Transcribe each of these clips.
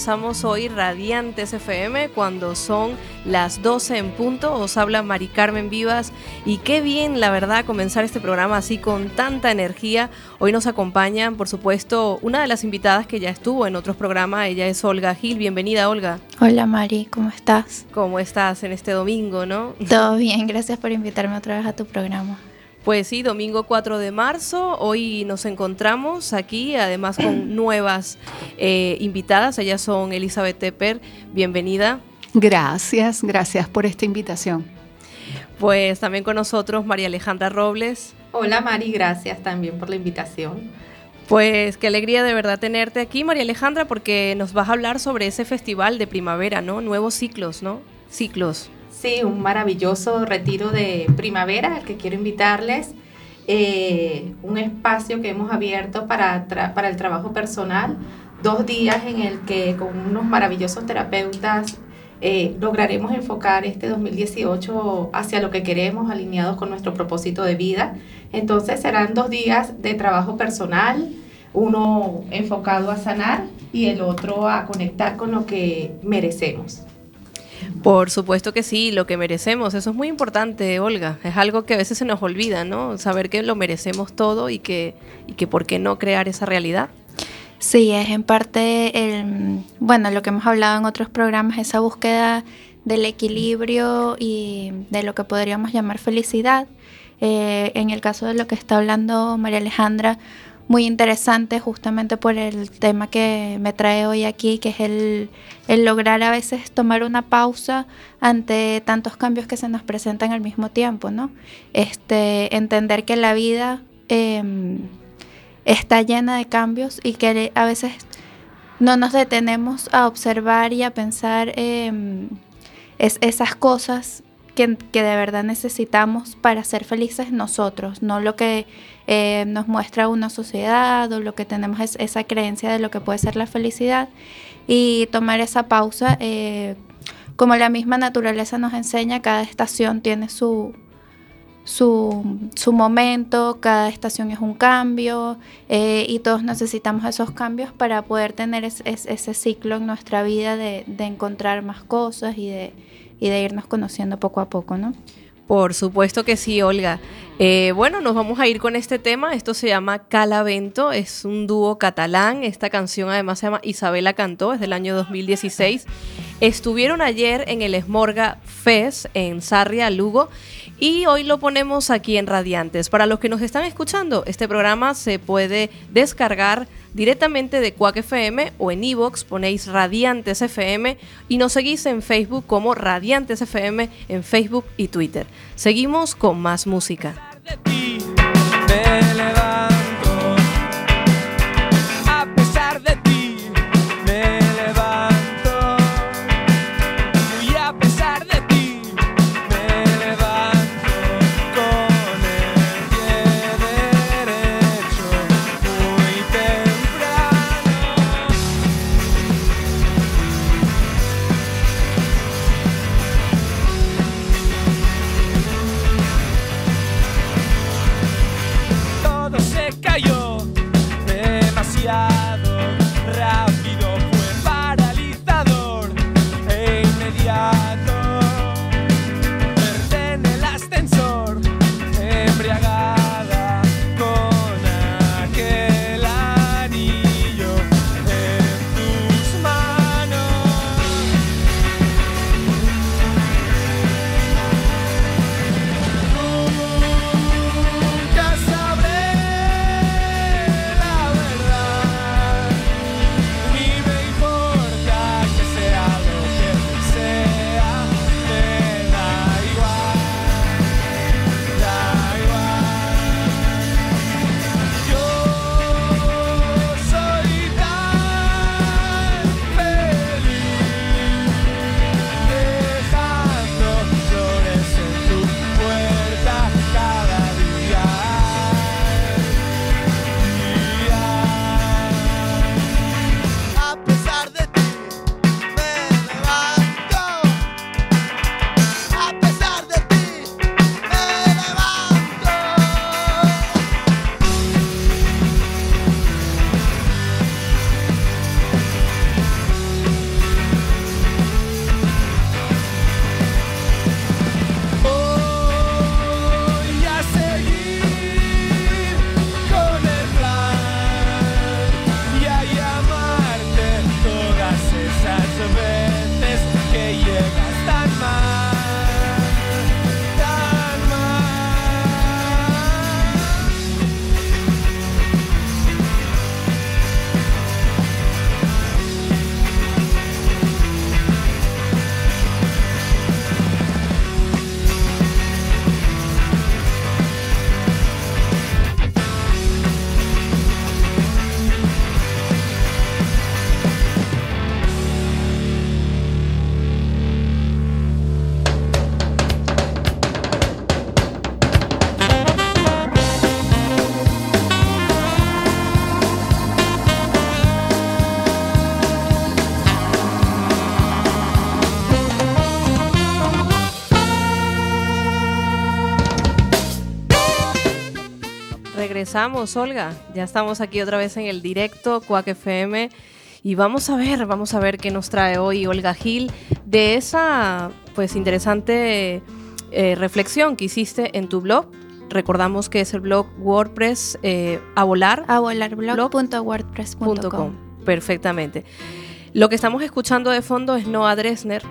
Comenzamos hoy Radiantes FM cuando son las 12 en punto. Os habla Mari Carmen Vivas y qué bien, la verdad, comenzar este programa así con tanta energía. Hoy nos acompañan, por supuesto, una de las invitadas que ya estuvo en otros programas. Ella es Olga Gil. Bienvenida, Olga. Hola, Mari. ¿Cómo estás? ¿Cómo estás en este domingo, no? Todo bien. Gracias por invitarme otra vez a tu programa. Pues sí, domingo 4 de marzo. Hoy nos encontramos aquí, además con nuevas eh, invitadas. Ellas son Elizabeth Tepper. Bienvenida. Gracias, gracias por esta invitación. Pues también con nosotros María Alejandra Robles. Hola Mari, gracias también por la invitación. Pues qué alegría de verdad tenerte aquí, María Alejandra, porque nos vas a hablar sobre ese festival de primavera, ¿no? Nuevos ciclos, ¿no? Ciclos. Sí, un maravilloso retiro de primavera al que quiero invitarles. Eh, un espacio que hemos abierto para, para el trabajo personal, dos días en el que con unos maravillosos terapeutas eh, lograremos enfocar este 2018 hacia lo que queremos, alineados con nuestro propósito de vida. Entonces serán dos días de trabajo personal, uno enfocado a sanar y el otro a conectar con lo que merecemos. Por supuesto que sí, lo que merecemos, eso es muy importante, Olga. Es algo que a veces se nos olvida, ¿no? Saber que lo merecemos todo y que, y que por qué no crear esa realidad. Sí, es en parte el, bueno, lo que hemos hablado en otros programas, esa búsqueda del equilibrio y de lo que podríamos llamar felicidad. Eh, en el caso de lo que está hablando María Alejandra, muy interesante justamente por el tema que me trae hoy aquí, que es el, lograr a veces tomar una pausa ante tantos cambios que se nos presentan al mismo tiempo, ¿no? Este, entender que la vida em, está llena de cambios y que a veces no nos detenemos a observar y a pensar em, es, esas cosas que, de verdad necesitamos para ser felices nosotros, no lo que eh, nos muestra una sociedad o lo que tenemos es esa creencia de lo que puede ser la felicidad y tomar esa pausa. Eh, como la misma naturaleza nos enseña, cada estación tiene su, su, su momento, cada estación es un cambio eh, y todos necesitamos esos cambios para poder tener ese ciclo en nuestra vida de, de encontrar más cosas y de, y de irnos conociendo poco a poco, ¿no? Por supuesto que sí, Olga. Eh, bueno, nos vamos a ir con este tema. Esto se llama Calavento, es un dúo catalán. Esta canción además se llama Isabela Cantó, es del año 2016. Estuvieron ayer en el Esmorga Fest en Sarria, Lugo, y hoy lo ponemos aquí en Radiantes. Para los que nos están escuchando, este programa se puede descargar directamente de Quack FM o en iVoox ponéis Radiantes FM y nos seguís en Facebook como Radiantes FM en Facebook y Twitter. Seguimos con más música. Regresamos, Olga. Ya estamos aquí otra vez en el directo, Cuac FM. Y vamos a ver, vamos a ver qué nos trae hoy Olga Gil de esa pues interesante eh, reflexión que hiciste en tu blog. Recordamos que es el blog WordPress eh, a volar. A volarblog.wordpress.com. Perfectamente. Lo que estamos escuchando de fondo es Noah Dresner,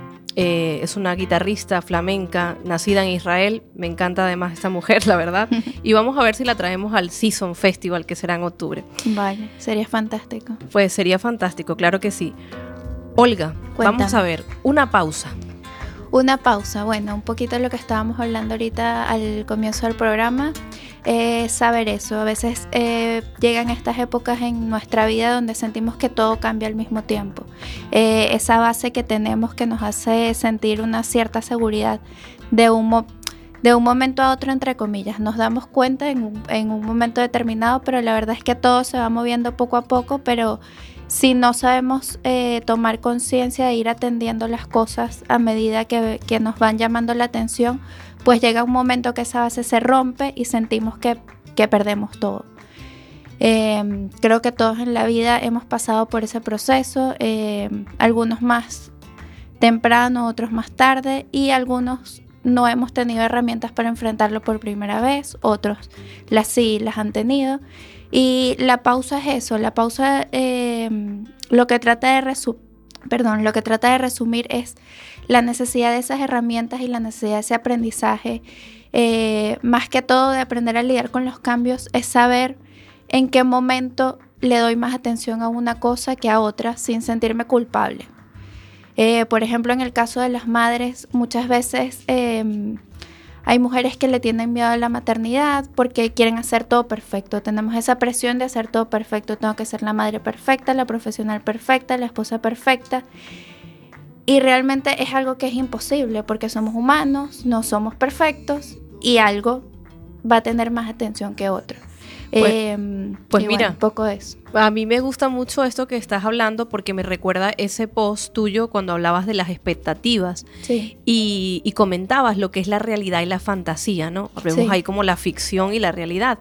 eh, es una guitarrista flamenca nacida en Israel. Me encanta además esta mujer, la verdad. y vamos a ver si la traemos al Season Festival, que será en octubre. Vale, sería fantástico. Pues sería fantástico, claro que sí. Olga, vamos a ver, una pausa. Una pausa, bueno, un poquito de lo que estábamos hablando ahorita al comienzo del programa, eh, saber eso. A veces eh, llegan estas épocas en nuestra vida donde sentimos que todo cambia al mismo tiempo. Eh, esa base que tenemos que nos hace sentir una cierta seguridad de un, de un momento a otro, entre comillas. Nos damos cuenta en un, en un momento determinado, pero la verdad es que todo se va moviendo poco a poco, pero si no sabemos eh, tomar conciencia de ir atendiendo las cosas a medida que, nos van llamando la atención, pues llega un momento que esa base se rompe y sentimos que, perdemos todo. Em, creo que todos en la vida hemos pasado por ese proceso, em, algunos más temprano, otros más tarde y algunos no hemos tenido herramientas para enfrentarlo por primera vez, otros las sí las han tenido. Y la pausa es eso, la pausa em, lo que trata de perdón, lo que trata de resumir es la necesidad de esas herramientas y la necesidad de ese aprendizaje. Eh, más que todo de aprender a lidiar con los cambios, es saber en qué momento le doy más atención a una cosa que a otra sin sentirme culpable. Eh, por ejemplo, en el caso de las madres, muchas veces em, hay mujeres que le tienen miedo a la maternidad porque quieren hacer todo perfecto. Tenemos esa presión de hacer todo perfecto. Tengo que ser la madre perfecta, la profesional perfecta, la esposa perfecta. Y realmente es algo que es imposible porque somos humanos, no somos perfectos y algo va a tener más atención que otro. Pues, em, pues mira, poco es. A mí me gusta mucho esto que estás hablando porque me recuerda ese post tuyo cuando hablabas de las expectativas y, comentabas lo que es la realidad y la fantasía, ¿no? Hablemos ahí como la ficción y la realidad.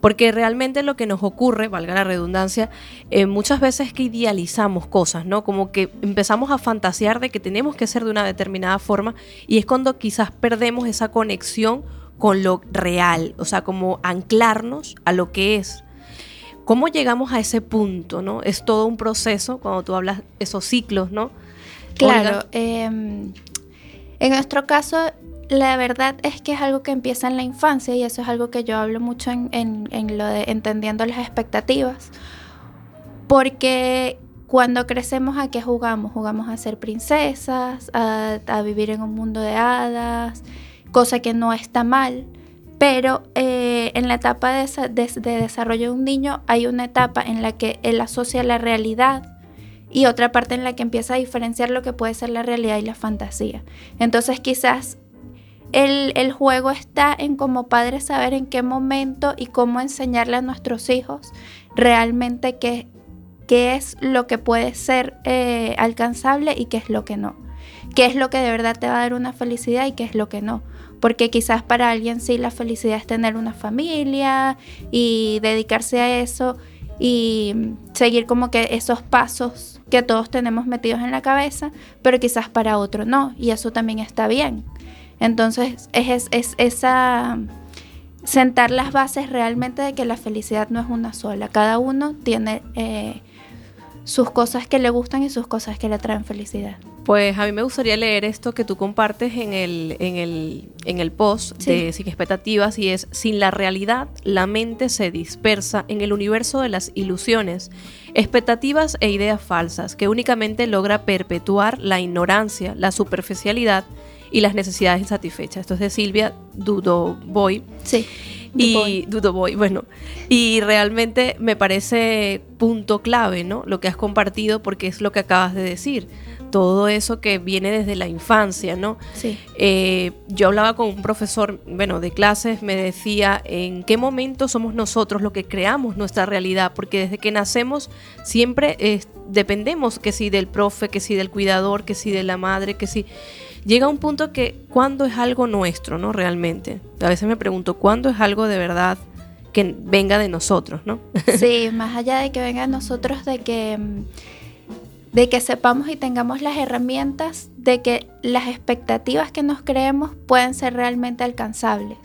Porque realmente lo que nos ocurre, valga la redundancia, eh, muchas veces es que idealizamos cosas, ¿no? Como que empezamos a fantasear de que tenemos que ser de una determinada forma y es cuando quizás perdemos esa conexión con lo real, o sea, como anclarnos a lo que es. ¿Cómo llegamos a ese punto, no? Es todo un proceso cuando tú hablas esos ciclos, ¿no? Claro. Em, en nuestro caso, la verdad es que es algo que empieza en la infancia y eso es algo que yo hablo mucho en, lo de entendiendo las expectativas. Porque cuando crecemos, ¿a qué jugamos? Jugamos a ser princesas, a, vivir en un mundo de hadas, cosa que no está mal, pero eh, en la etapa de, desarrollo de un niño hay una etapa en la que él asocia la realidad y otra parte en la que empieza a diferenciar lo que puede ser la realidad y la fantasía. Entonces quizás el, juego está en como padres saber en qué momento y cómo enseñarle a nuestros hijos realmente qué, qué es lo que puede ser eh, alcanzable y qué es lo que no. Qué es lo que de verdad te va a dar una felicidad y qué es lo que no porque quizás para alguien sí la felicidad es tener una familia y dedicarse a eso y seguir como que esos pasos que todos tenemos metidos en la cabeza, pero quizás para otro no, y eso también está bien. Entonces es, es, esa sentar las bases realmente de que la felicidad no es una sola, cada uno tiene eh, sus cosas que le gustan y sus cosas que le traen felicidad. Pues a mí me gustaría leer esto que tú compartes en el, en el, en el post de Sin Expectativas y es, sin la realidad, la mente se dispersa en el universo de las ilusiones, expectativas e ideas falsas, que únicamente logra perpetuar la ignorancia, la superficialidad y las necesidades insatisfechas. Esto es de Silvia Dudoboy. Sí. Y Dudoboy, bueno, y realmente me parece punto clave, ¿no? Lo que has compartido porque es lo que acabas de decir todo eso que viene desde la infancia, ¿no? Sí. Eh, yo hablaba con un profesor, bueno, de clases, me decía en qué momento somos nosotros los que creamos nuestra realidad, porque desde que nacemos siempre dependemos que si del profe, que si del cuidador, que si de la madre, que si... Llega un punto que cuando es algo nuestro, ¿no? Realmente. A veces me pregunto, ¿cuándo es algo de verdad que venga de nosotros, ¿no? Sí, más allá de que venga de nosotros, de que, de que sepamos y tengamos las herramientas, de que las expectativas que nos creemos pueden ser realmente alcanzables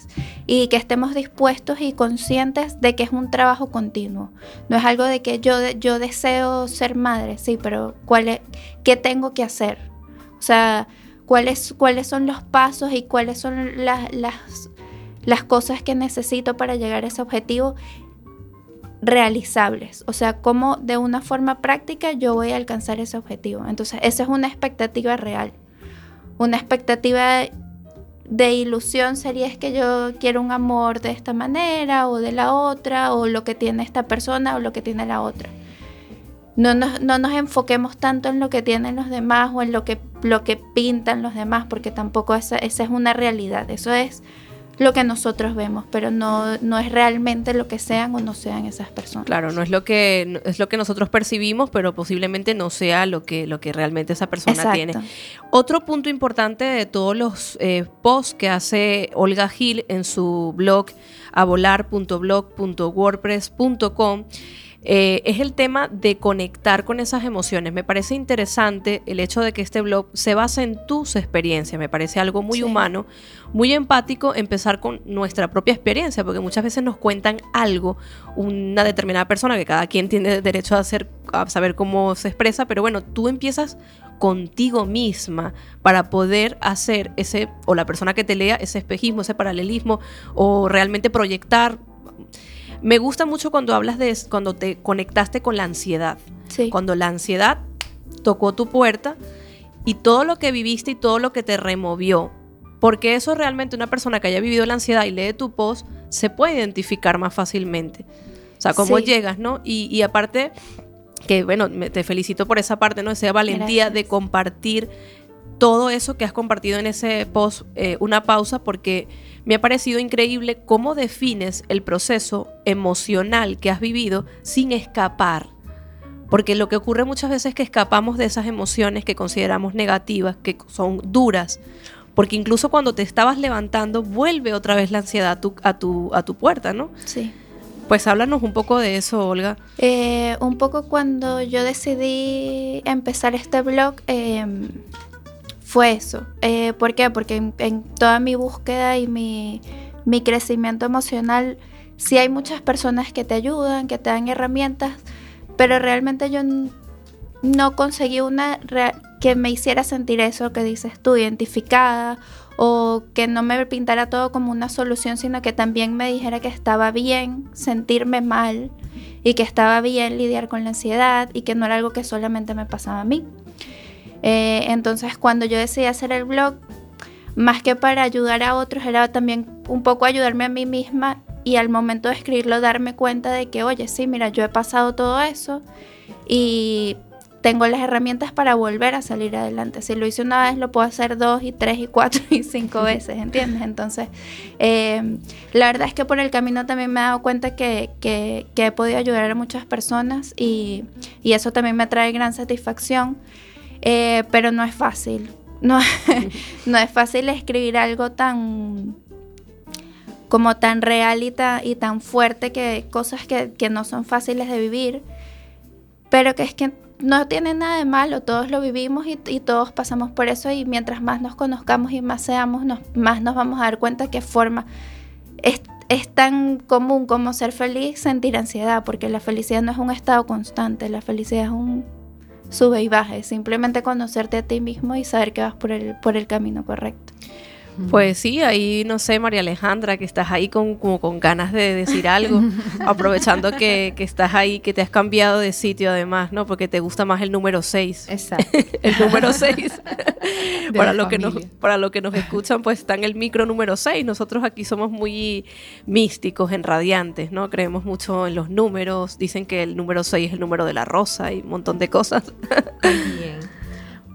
y que estemos dispuestos y conscientes de que es un trabajo continuo. No es algo de que yo, yo deseo ser madre, sí, pero ¿cuál es, ¿qué tengo que hacer? O sea, ¿cuáles, cuáles son los pasos y cuáles son las, las cosas que necesito para llegar a ese objetivo realizables, o sea, cómo de una forma práctica yo voy a alcanzar ese objetivo. Entonces, esa es una expectativa real. Una expectativa de ilusión sería es que yo quiero un amor de esta manera o de la otra, o lo que tiene esta persona o lo que tiene la otra. No nos, no nos enfoquemos tanto en lo que tienen los demás o en lo que, lo que pintan los demás, porque tampoco esa, esa es una realidad. Eso es lo que nosotros vemos, pero no, no es realmente lo que sean o no sean esas personas. Claro, no es lo que es lo que nosotros percibimos, pero posiblemente no sea lo que, lo que realmente esa persona tiene. Otro punto importante de todos los eh, posts que hace Olga Gil en su blog avolar.blog.wordpress.com eh, es el tema de conectar con esas emociones. Me parece interesante el hecho de que este blog se basa en tus experiencias. Me parece algo muy humano, muy empático empezar con nuestra propia experiencia, porque muchas veces nos cuentan algo, una determinada persona, que cada quien tiene derecho a, hacer, a saber cómo se expresa, pero bueno, tú empiezas contigo misma para poder hacer ese, o la persona que te lea, ese espejismo, ese paralelismo, o realmente proyectar me gusta mucho cuando hablas de cuando te conectaste con la ansiedad. Sí. Cuando la ansiedad tocó tu puerta y todo lo que viviste y todo lo que te removió. Porque eso realmente una persona que haya vivido la ansiedad y lee tu post se puede identificar más fácilmente. O sea, cómo llegas, ¿no? Y, aparte, que bueno, te felicito por esa parte, ¿no? Esa valentía de compartir todo eso que has compartido en ese post, eh, una pausa, porque me ha parecido increíble cómo defines el proceso emocional que has vivido sin escapar. Porque lo que ocurre muchas veces es que escapamos de esas emociones que consideramos negativas, que son duras. Porque incluso cuando te estabas levantando, vuelve otra vez la ansiedad a tu, a tu, a tu puerta, ¿no? Sí. Pues háblanos un poco de eso, Olga. Eh, un poco cuando yo decidí empezar este blog, em, fue eso. Eh, ¿Por qué? Porque en, toda mi búsqueda y mi, crecimiento emocional, sí hay muchas personas que te ayudan, que te dan herramientas, pero realmente yo no conseguí una que me hiciera sentir eso que dices tú, identificada, o que no me pintara todo como una solución, sino que también me dijera que estaba bien sentirme mal y que estaba bien lidiar con la ansiedad y que no era algo que solamente me pasaba a mí. Eh, entonces cuando yo decidí hacer el blog, más que para ayudar a otros, era también un poco ayudarme a mí misma y al momento de escribirlo darme cuenta de que, oye, sí, mira, yo he pasado todo eso y tengo las herramientas para volver a salir adelante. Si lo hice una vez, lo puedo hacer dos y tres y cuatro y cinco veces, ¿entiendes? Entonces, eh, la verdad es que por el camino también me he dado cuenta que, que, he podido ayudar a muchas personas y, y eso también me trae gran satisfacción. Eh, pero no es fácil. No, no es fácil escribir algo tan como tan real y, tan fuerte que cosas que, no son fáciles de vivir, pero que es que no tiene nada de malo, todos lo vivimos y, todos pasamos por eso y mientras más nos conozcamos y más seamos, más nos vamos a dar cuenta que forma es, es tan común como ser feliz, sentir ansiedad, porque la felicidad no es un estado constante, la felicidad es un sube y baje, simplemente conocerte a ti mismo y saber que vas por el, por el camino correcto. Pues sí, ahí no sé, María Alejandra, que estás ahí con, como con ganas de decir algo, aprovechando que, que, estás ahí, que te has cambiado de sitio además, ¿no? Porque te gusta más el número 6. Exacto. el número 6. para, lo que nos, para lo que nos escuchan, pues está en el micro número 6. Nosotros aquí somos muy místicos, en radiantes, ¿no? Creemos mucho en los números, dicen que el número 6 es el número de la rosa y un montón de cosas.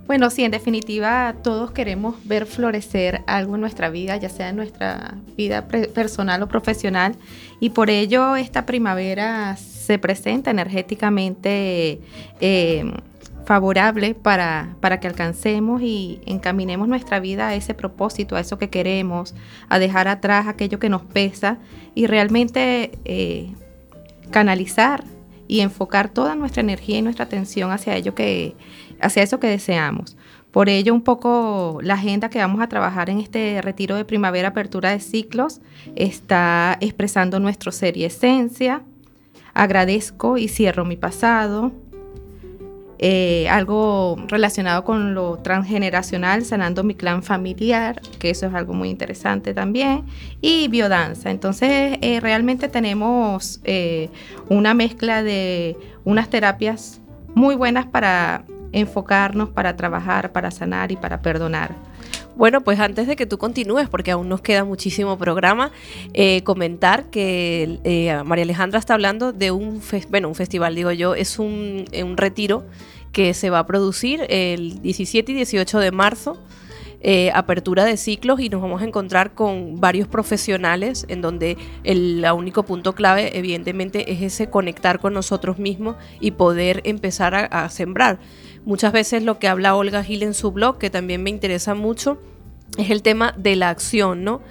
Bueno, sí, en definitiva, todos queremos ver florecer algo en nuestra vida, ya sea en nuestra vida personal o profesional, y por ello esta primavera se presenta energéticamente eh, favorable para, para, que alcancemos y encaminemos nuestra vida a ese propósito, a eso que queremos, a dejar atrás aquello que nos pesa y realmente eh, canalizar y enfocar toda nuestra energía y nuestra atención hacia ello que, hacia eso que deseamos. Por ello, un poco la agenda que vamos a trabajar en este retiro de primavera, apertura de ciclos, está expresando nuestro ser y esencia. Agradezco y cierro mi pasado. Eh, algo relacionado con lo transgeneracional, sanando mi clan familiar, que eso es algo muy interesante también, y biodanza. Entonces, eh, realmente tenemos eh, una mezcla de unas terapias muy buenas para enfocarnos, para trabajar, para sanar y para perdonar. Bueno, pues antes de que tú continúes, porque aún nos queda muchísimo programa, eh, comentar que eh, María Alejandra está hablando de un, bueno, un festival, digo yo, es un, un retiro que se va a producir el 17 y 18 de marzo eh, apertura de ciclos y nos vamos a encontrar con varios profesionales en donde el único punto clave evidentemente es ese conectar con nosotros mismos y poder empezar a, sembrar. Muchas veces lo que habla Olga Gil en su blog, que también me interesa mucho, es el tema de la acción, ¿no?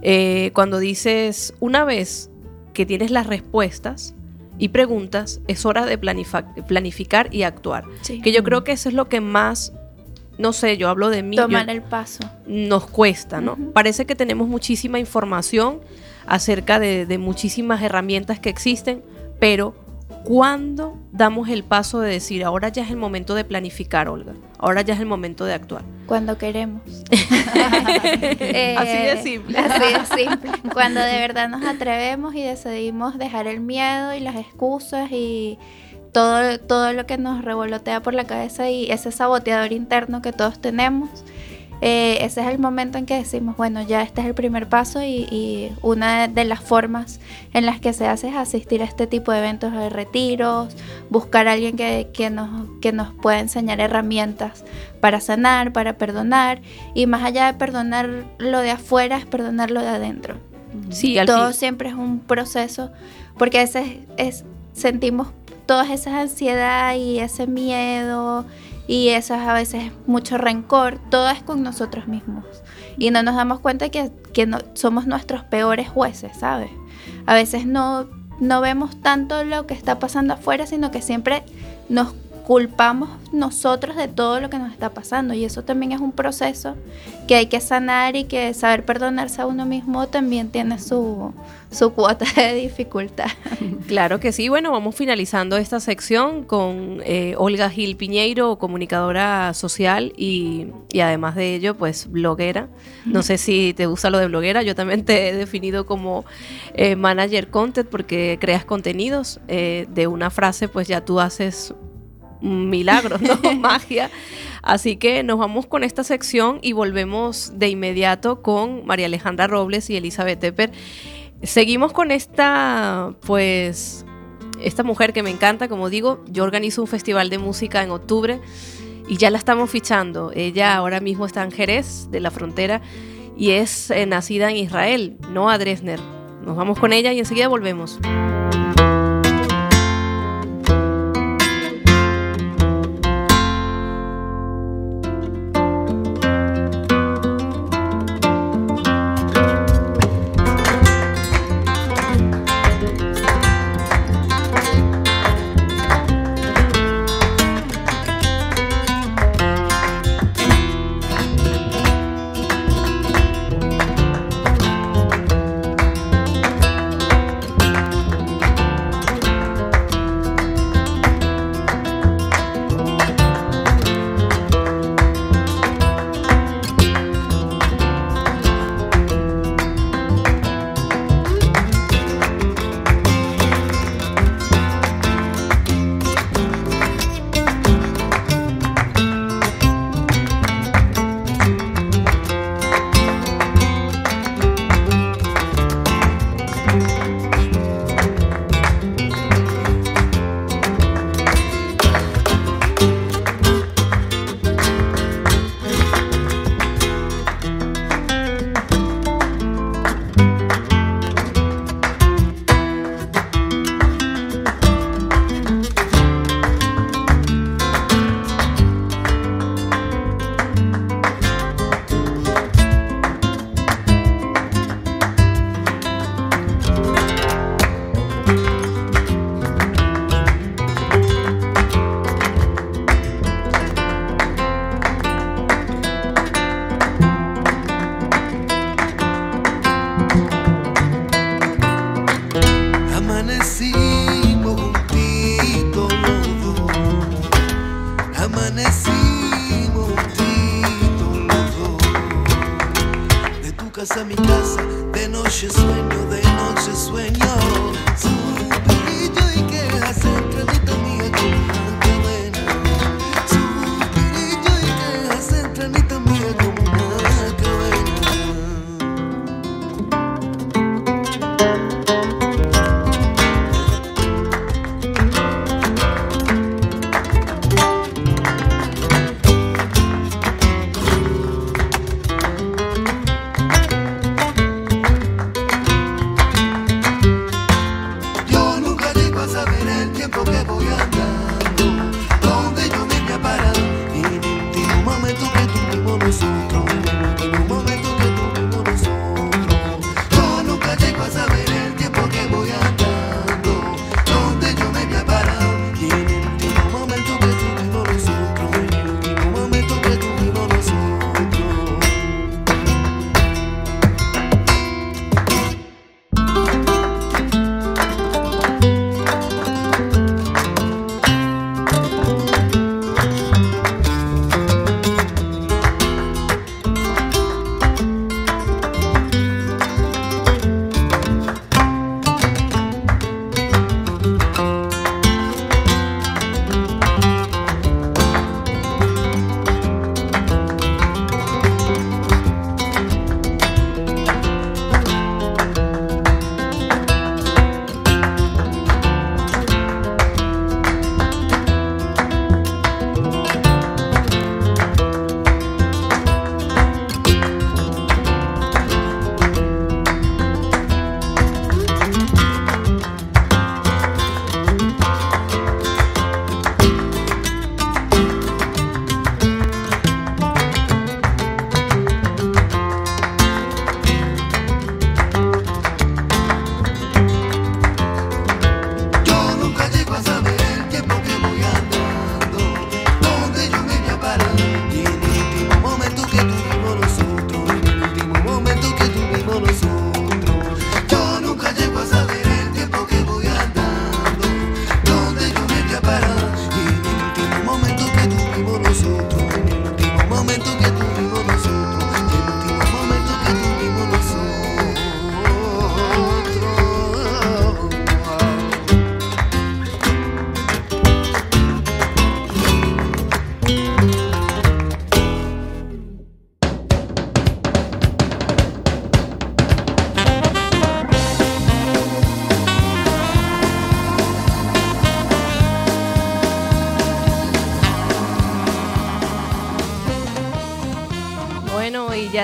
Eh, cuando dices, una vez que tienes las respuestas, y preguntas, es hora de planificar y actuar. Que yo creo que eso es lo que más no sé, yo hablo de mí. Tomar el paso. Nos cuesta, ¿no? Parece que tenemos muchísima información acerca de, muchísimas herramientas que existen, pero ¿cuándo damos el paso de decir, ahora ya es el momento de planificar, Olga? Ahora ya es el momento de actuar. Cuando queremos. Eh, así de simple. Así de simple. Cuando de verdad nos atrevemos y decidimos dejar el miedo y las excusas y todo, todo lo que nos revolotea por la cabeza y ese saboteador interno que todos tenemos. Eh, ese es el momento en que decimos, bueno, ya este es el primer paso y, una de las formas en las que se hace es asistir a este tipo de eventos de retiros, buscar a alguien que, que, nos, que nos pueda enseñar herramientas para sanar, para perdonar. Y más allá de perdonar lo de afuera es perdonar lo de adentro. Sí, Todo siempre es un proceso porque a veces es, sentimos todas esas ansiedad y ese miedo y eso a veces mucho rencor, todo es con nosotros mismos. Y no nos damos cuenta que, que no, somos nuestros peores jueces, ¿sabes? A veces no, no vemos tanto lo que está pasando afuera, sino que siempre nos culpamos nosotros de todo lo que nos está pasando y eso también es un proceso que hay que sanar y que saber perdonarse a uno mismo también tiene su, su cuota de dificultad. Claro que sí, bueno, vamos finalizando esta sección con eh, Olga Gil Piñeiro, comunicadora social y, y, además de ello, pues bloguera. No sé si te gusta lo de bloguera, yo también te he definido como eh, manager content porque creas contenidos. Eh, de una frase, pues ya tú haces milagros, ¿no? Magia. Así que nos vamos con esta sección y volvemos de inmediato con María Alejandra Robles y Elizabeth Tepper. Seguimos con esta, pues, esta mujer que me encanta, como digo, yo organizo un festival de música en octubre y ya la estamos fichando. Ella ahora mismo está en Jerez, de la frontera, y es eh, nacida en Israel, no a Dresner. Nos vamos con ella y enseguida volvemos.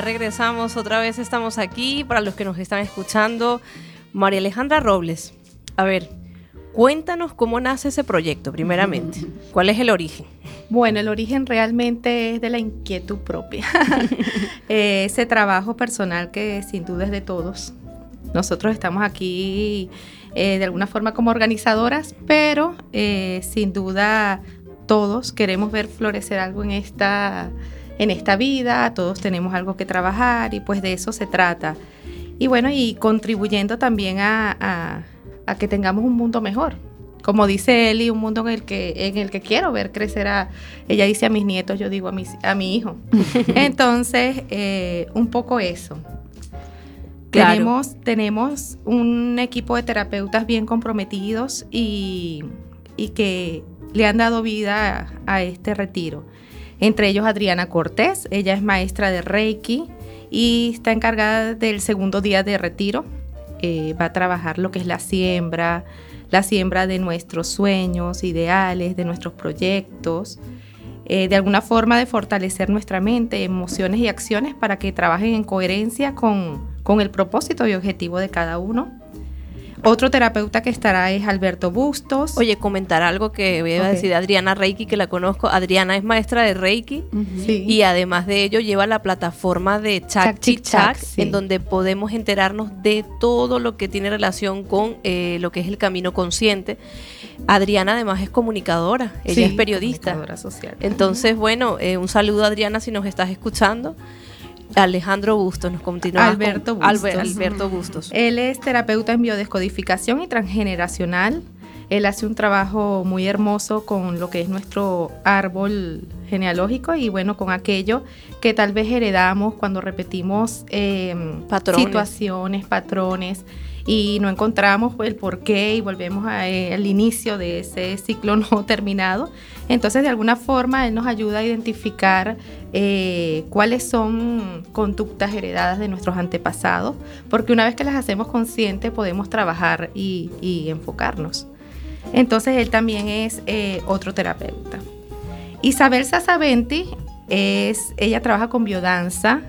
Regresamos, otra vez estamos aquí para los que nos están escuchando. María Alejandra Robles, a ver, cuéntanos cómo nace ese proyecto, primeramente. ¿Cuál es el origen? Bueno, el origen realmente es de la inquietud propia. Eh, Ese trabajo personal que sin duda es de todos. Nosotros estamos aquí eh, de alguna forma como organizadoras, pero eh, sin duda todos queremos ver florecer algo en esta, en esta vida, todos tenemos algo que trabajar y pues de eso se trata. Y bueno, y contribuyendo también a, a- a que tengamos un mundo mejor. Como dice Eli, un mundo en el que, en el que quiero ver crecer a, ella dice a mis nietos, yo digo a, mis, a mi hijo. Entonces, eh, un poco eso. Claro. Tenemos, tenemos un equipo de terapeutas bien comprometidos y, y que le han dado vida a, a este retiro. Entre ellos Adriana Cortés, ella es maestra de Reiki y está encargada del segundo día de retiro. Eh, va a trabajar lo que es la siembra, la siembra de nuestros sueños, ideales, de nuestros proyectos, eh, de alguna forma de fortalecer nuestra mente, emociones y acciones para que trabajen en coherencia con, con el propósito y objetivo de cada uno. Otro terapeuta que estará es Alberto Bustos. Oye, comentar algo que voy a decir de Adriana Reiki, que la conozco. Adriana es maestra de Reiki. Sí. Y además de ello lleva la plataforma de Chak Chak Chik Chak, Chak, sí. en donde podemos enterarnos de todo lo que tiene relación con eh, lo que es el camino consciente. Adriana además es comunicadora, ella Sí, es periodista. comunicadora social. Entonces, bueno, eh, un saludo Adriana si nos estás escuchando. Alejandro Bustos nos continúa. Alberto con- Bustos. Alberto Bustos. Él es terapeuta en biodescodificación y transgeneracional. Él hace un trabajo muy hermoso con lo que es nuestro árbol genealógico y bueno, con aquello que tal vez heredamos cuando repetimos eh, Patrones. situaciones, patrones y no encontramos el por qué y volvemos a, eh, al inicio de ese ciclo no terminado. Entonces, de alguna forma, él nos ayuda a identificar eh, cuáles son conductas heredadas de nuestros antepasados, porque una vez que las hacemos conscientes podemos trabajar y, y enfocarnos. Entonces, él también es eh, otro terapeuta. Isabel Sasaventi es, ella trabaja con biodanza,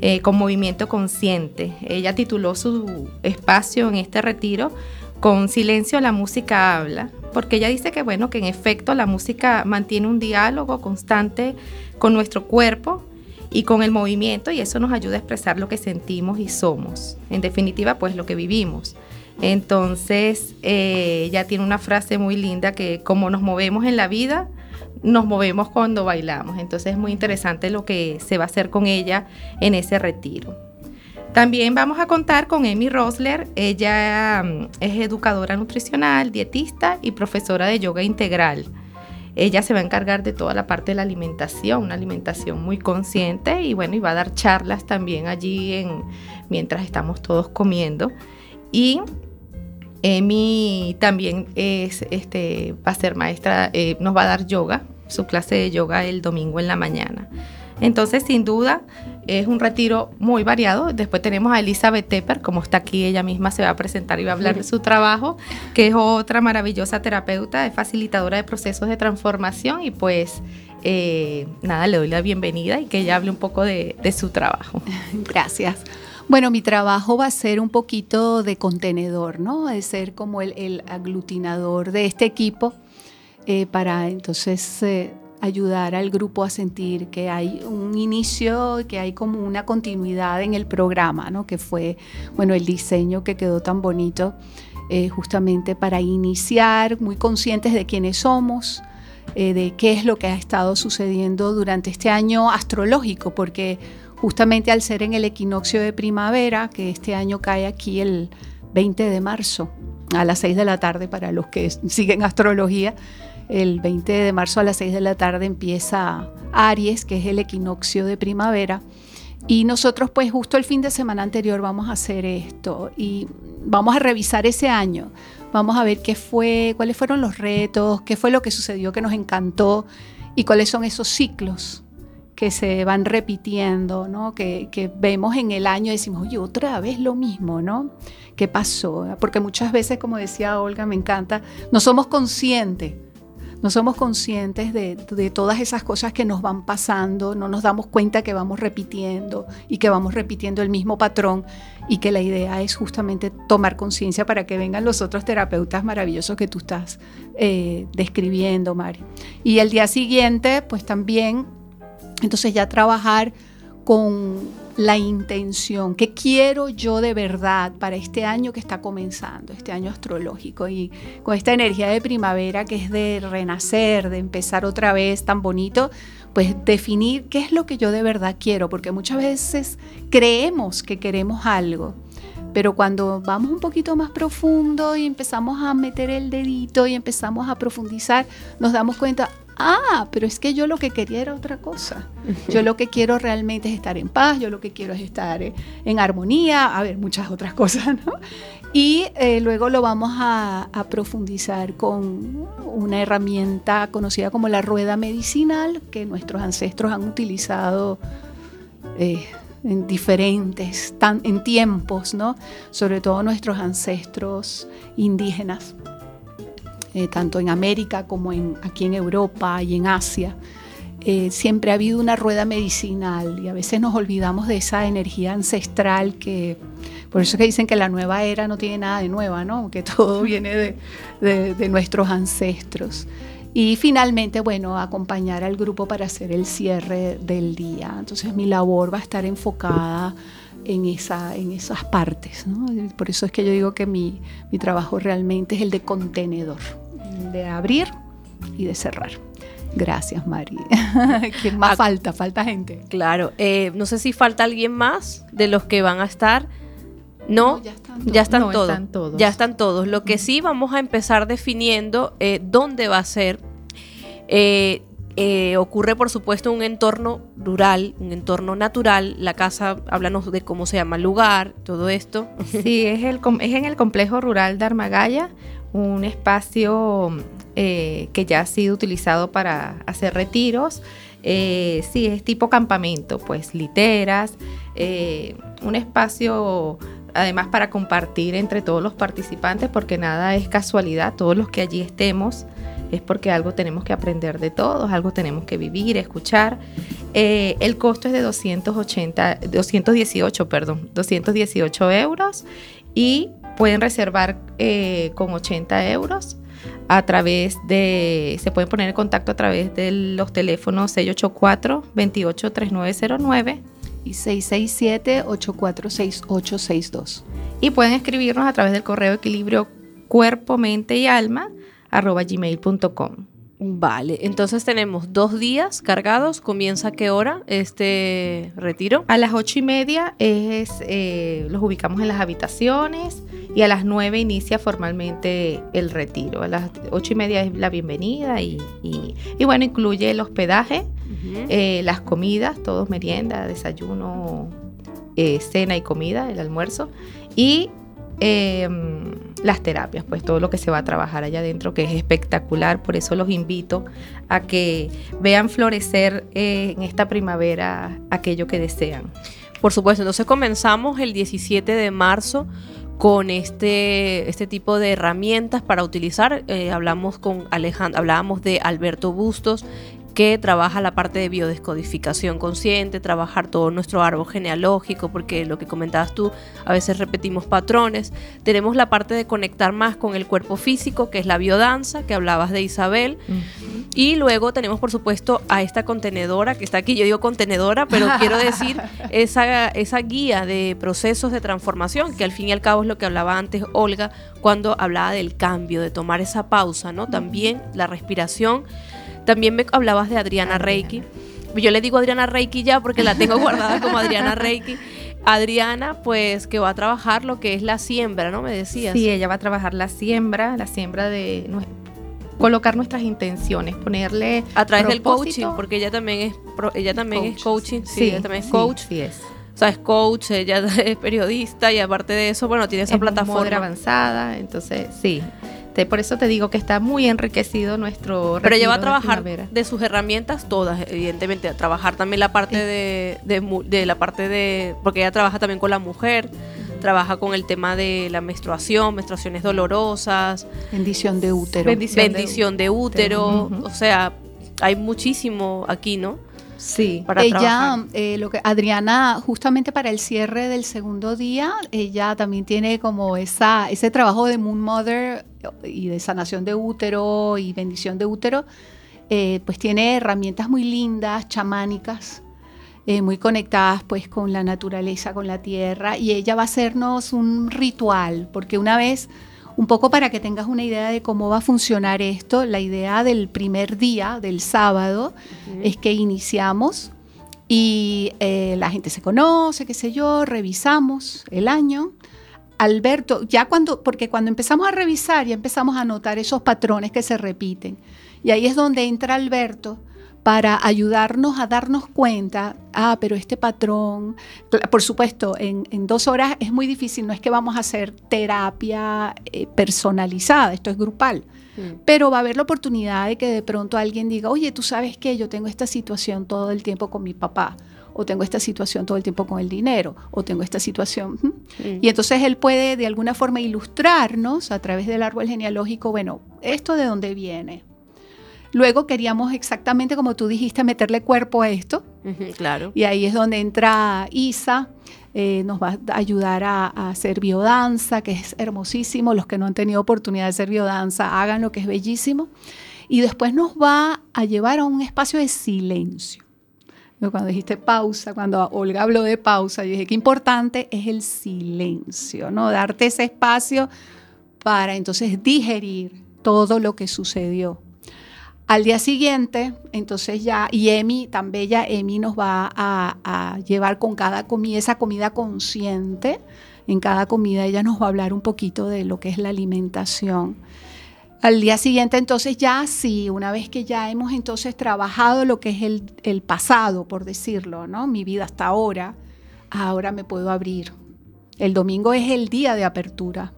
eh, con movimiento consciente. Ella tituló su espacio en este retiro con silencio la música habla, porque ella dice que bueno, que en efecto la música mantiene un diálogo constante con nuestro cuerpo y con el movimiento y eso nos ayuda a expresar lo que sentimos y somos. En definitiva, pues lo que vivimos. Entonces, eh, ella tiene una frase muy linda que como nos movemos en la vida, nos movemos cuando bailamos. Entonces es muy interesante lo que se va a hacer con ella en ese retiro. También vamos a contar con Amy Rosler. Ella mm, es educadora nutricional, dietista y profesora de yoga integral. Ella se va a encargar de toda la parte de la alimentación, una alimentación muy consciente y bueno, y va a dar charlas también allí en, mientras estamos todos comiendo. Y Emi también es, este, va a ser maestra, eh, nos va a dar yoga, su clase de yoga el domingo en la mañana. Entonces, sin duda, es un retiro muy variado. Después tenemos a Elizabeth Tepper, como está aquí, ella misma se va a presentar y va a hablar de su trabajo, que es otra maravillosa terapeuta, es facilitadora de procesos de transformación y pues eh, nada, le doy la bienvenida y que ella hable un poco de, de su trabajo. Gracias. Bueno, mi trabajo va a ser un poquito de contenedor, ¿no? De ser como el, el aglutinador de este equipo eh, para entonces eh, ayudar al grupo a sentir que hay un inicio, que hay como una continuidad en el programa, ¿no? Que fue, bueno, el diseño que quedó tan bonito eh, justamente para iniciar, muy conscientes de quiénes somos, eh, de qué es lo que ha estado sucediendo durante este año astrológico, porque justamente al ser en el equinoccio de primavera, que este año cae aquí el 20 de marzo a las 6 de la tarde para los que siguen astrología, el 20 de marzo a las 6 de la tarde empieza Aries, que es el equinoccio de primavera. Y nosotros pues justo el fin de semana anterior vamos a hacer esto y vamos a revisar ese año. Vamos a ver qué fue, cuáles fueron los retos, qué fue lo que sucedió que nos encantó y cuáles son esos ciclos que se van repitiendo, ¿no? que, que vemos en el año y decimos, oye, otra vez lo mismo, ¿no? ¿Qué pasó? Porque muchas veces, como decía Olga, me encanta, no somos conscientes no somos conscientes de, de, todas esas cosas que nos van pasando, no nos damos cuenta que vamos repitiendo y que vamos repitiendo el mismo patrón y que la idea es justamente tomar conciencia para que vengan los otros terapeutas maravillosos que tú estás eh, describiendo, Mari. Y el día siguiente, pues también, entonces ya trabajar con la intención, qué quiero yo de verdad para este año que está comenzando, este año astrológico, y con esta energía de primavera que es de renacer, de empezar otra vez tan bonito, pues definir qué es lo que yo de verdad quiero, porque muchas veces creemos que queremos algo, pero cuando vamos un poquito más profundo y empezamos a meter el dedito y empezamos a profundizar, nos damos cuenta, ah, pero es que yo lo que quería era otra cosa. Yo lo que quiero realmente es estar en paz, yo lo que quiero es estar en armonía, a ver, muchas otras cosas, ¿no? Y eh, luego lo vamos a, a, profundizar con una herramienta conocida como la rueda medicinal, que nuestros ancestros han utilizado. Eh, en diferentes, tan, en tiempos, ¿no? Sobre todo nuestros ancestros indígenas eh, tanto en América como en, aquí en Europa y en Asia. Eh, siempre ha habido una rueda medicinal y a veces nos olvidamos de esa energía ancestral que, por eso es que dicen que la nueva era no tiene nada de nueva, ¿no? que todo viene de, de, de nuestros ancestros. Y finalmente, bueno, acompañar al grupo para hacer el cierre del día. Entonces mi labor va a estar enfocada en, esa, en esas partes. ¿no? Por eso es que yo digo que mi, mi trabajo realmente es el de contenedor de abrir y de cerrar. Gracias, Mari. ¿Quién más ah, falta? Falta gente. Claro. Eh, no sé si falta alguien más de los que van a estar. No, No, ya están ya están No, todos. están todos. Ya están todos. Lo que sí vamos a empezar definiendo eh, dónde va a ser. Eh, eh, ocurre, por supuesto, un entorno rural, un entorno natural. La casa, háblanos de cómo se llama el lugar, todo esto. Sí, es, el, com- es en el complejo rural de Armagaya, un espacio eh, que ya ha sido utilizado para hacer retiros. Eh, sí, es tipo campamento, pues literas, eh, un espacio además para compartir entre todos los participantes, porque nada es casualidad, todos los que allí estemos es porque algo tenemos que aprender de todos, algo tenemos que vivir, escuchar. El costo es de 280, 218, perdón, 218 euros y pueden reservar eh, con 80 euros a través de, se pueden poner en contacto a través de los teléfonos 684-283909 Y 667-846862. y pueden escribirnos a través del correo equilibrio cuerpo, mente y alma arroba gmail.com. Vale, entonces tenemos dos días cargados. ¿Comienza a qué hora este retiro? A las ocho y media es, eh, los ubicamos en las habitaciones y a las nueve inicia formalmente el retiro. A las ocho y media es la bienvenida y, y- y bueno, incluye el hospedaje, eh, las comidas, todos merienda, desayuno, eh, cena y comida, el almuerzo y eh, las terapias, pues todo lo que se va a trabajar allá adentro, que es espectacular. Por eso los invito a que vean florecer eh, en esta primavera aquello que desean. Por supuesto, entonces comenzamos el 17 de marzo con este, este tipo de herramientas para utilizar. Eh, hablamos con Alejandro, hablábamos de Alberto Bustos, que trabaja la parte de biodescodificación consciente, trabajar todo nuestro árbol genealógico, porque lo que comentabas tú, a veces repetimos patrones. Tenemos la parte de conectar más con el cuerpo físico, que es la biodanza, que hablabas de Isabel. Y luego tenemos, por supuesto, a esta contenedora que está aquí. Yo digo contenedora, pero quiero decir esa, esa guía de procesos de transformación, que al fin y al cabo es lo que hablaba antes Olga cuando hablaba del cambio, de tomar esa pausa, ¿no? También la respiración. También me hablabas de Adriana Reiki. Yo le digo Adriana Reiki ya porque la tengo guardada como Adriana Reiki. Adriana, pues que va a trabajar lo que es la siembra, ¿no? Me decías. Sí, ella va a trabajar la siembra, la siembra de colocar nuestras intenciones, ponerle a través del coaching, porque ella también es pro- ella también es Coach. coaching, sí, ella también es sí, coach. sí es. O sea, es coach, ella es periodista y aparte de eso, bueno, tiene esa es plataforma. avanzada, entonces sí. Te- por eso te digo que está muy enriquecido nuestro Pero ella va a de trabajar de sus herramientas todas, evidentemente, a trabajar también la parte de, de, mu- de la parte de, porque ella trabaja también con la mujer, trabaja con el tema de la menstruación, menstruaciones dolorosas, Bendición de útero. Bendición. bendición de útero, o sea, hay muchísimo aquí, ¿no? Sí. Para ella, eh, lo que Adriana, justamente para el cierre del segundo día, ella también tiene como esa, ese trabajo de Moon Mother y de sanación de útero y bendición de útero, eh, pues tiene herramientas muy lindas, chamánicas, eh, muy conectadas pues con la naturaleza, con la tierra, y ella va a hacernos un ritual, porque una vez, un poco para que tengas una idea de cómo va a funcionar esto, la idea del primer día, del sábado, es que iniciamos y eh, la gente se conoce, qué sé yo, revisamos el año. Alberto, ya cuando, porque cuando empezamos a revisar, ya empezamos a notar esos patrones que se repiten. Y ahí es donde entra Alberto para ayudarnos a darnos cuenta, ah, pero este patrón, por supuesto, en, en dos horas es muy difícil, no es que vamos a hacer terapia eh, personalizada, esto es grupal pero va a haber la oportunidad de que de pronto alguien diga, oye, tú sabes que yo tengo esta situación todo el tiempo con mi papá, o tengo esta situación todo el tiempo con el dinero, o tengo esta situación. ujú". Mm. Y entonces él puede de alguna forma ilustrarnos a través del árbol genealógico, bueno, esto de dónde viene. Luego queríamos exactamente como tú dijiste, meterle cuerpo a esto, claro. y ahí es donde entra Isa, eh, nos va a ayudar a, a hacer biodanza, que es hermosísimo. Los que no han tenido oportunidad de hacer biodanza, hagan lo que es bellísimo. Y después nos va a llevar a un espacio de silencio. Cuando dijiste pausa, cuando Olga habló de pausa, yo dije que importante es el silencio, ¿no? Darte ese espacio para entonces digerir todo lo que sucedió. Al día siguiente, entonces ya, y Emi, tan bella, Emi nos va a, llevar con cada comida, esa comida consciente, en cada comida ella nos va a hablar un poquito de lo que es la alimentación. Al día siguiente entonces ya sí, una vez que ya hemos entonces trabajado lo que es el, el pasado, por decirlo, ¿no? Mi vida hasta ahora, ahora me puedo abrir. El domingo es el día de apertura.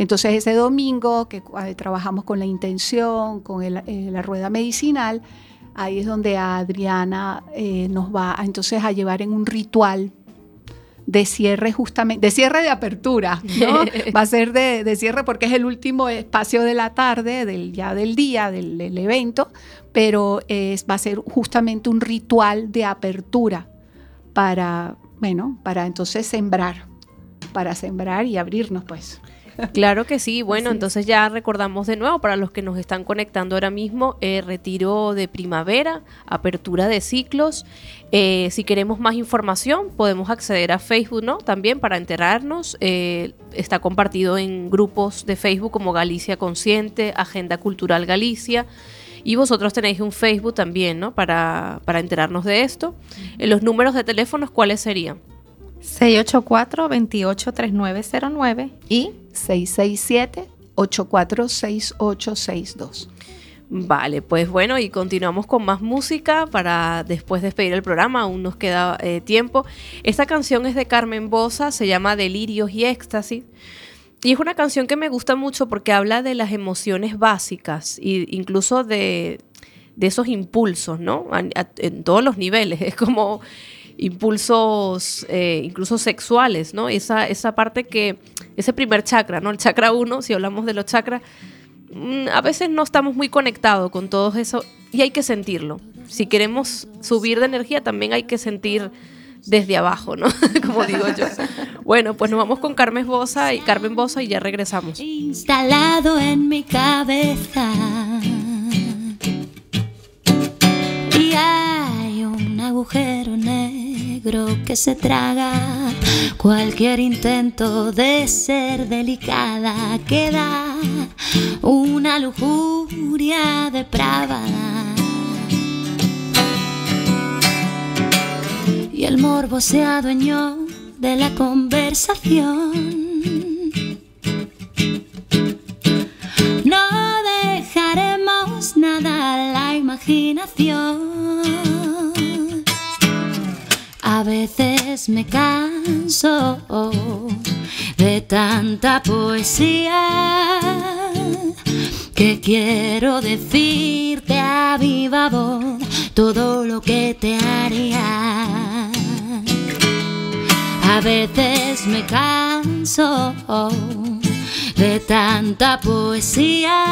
Entonces ese domingo que eh, trabajamos con la intención, con el- eh, la rueda medicinal, ahí es donde Adriana eh, nos va a, entonces a llevar en un ritual de cierre justamente, de cierre de apertura, ¿no? Va a ser de, de cierre porque es el último espacio de la tarde, del, ya del día, del, del evento, pero es, va a ser justamente un ritual de apertura para, bueno, para entonces sembrar, para sembrar y abrirnos pues. Claro que sí. Bueno, Así es. entonces ya recordamos de nuevo para los que nos están conectando ahora mismo, eh, retiro de primavera, apertura de ciclos. Eh, si queremos más información, podemos acceder a Facebook, ¿no? También para enterarnos. Eh, está compartido en grupos de Facebook como Galicia Consciente, Agenda Cultural Galicia. Y vosotros tenéis un Facebook también, ¿no? Para, para enterarnos de esto. Los números de teléfonos, ¿cuáles serían? 684-283909 y 667-846862. Vale, pues bueno, y continuamos con más música para después despedir el programa, aún nos queda eh, tiempo. Esta canción es de Carmen Bosa, se llama Delirios y Éxtasis. Y es una canción que me gusta mucho porque habla de las emociones básicas e incluso de, de esos impulsos, ¿no? En todos los niveles. Es como impulsos eh, incluso sexuales, ¿no? Esa, esa parte que, ese primer chakra, ¿no? El chakra 1, si hablamos de los chakras, mm, a veces no estamos muy conectados con todo eso y hay que sentirlo. Si queremos subir de energía, también hay que sentir desde abajo, ¿no? Como digo yo. Bueno, pues nos vamos con Carmen Bosa y Carmen Bosa y ya regresamos. instalado en mi cabeza. Que se traga cualquier intento de ser delicada. Queda una lujuria depravada. Y el morbo se adueñó de la conversación. No dejaremos nada a la imaginación. A veces me canso de tanta poesía que quiero decirte a viva voz todo lo que te haría. A veces me canso de tanta poesía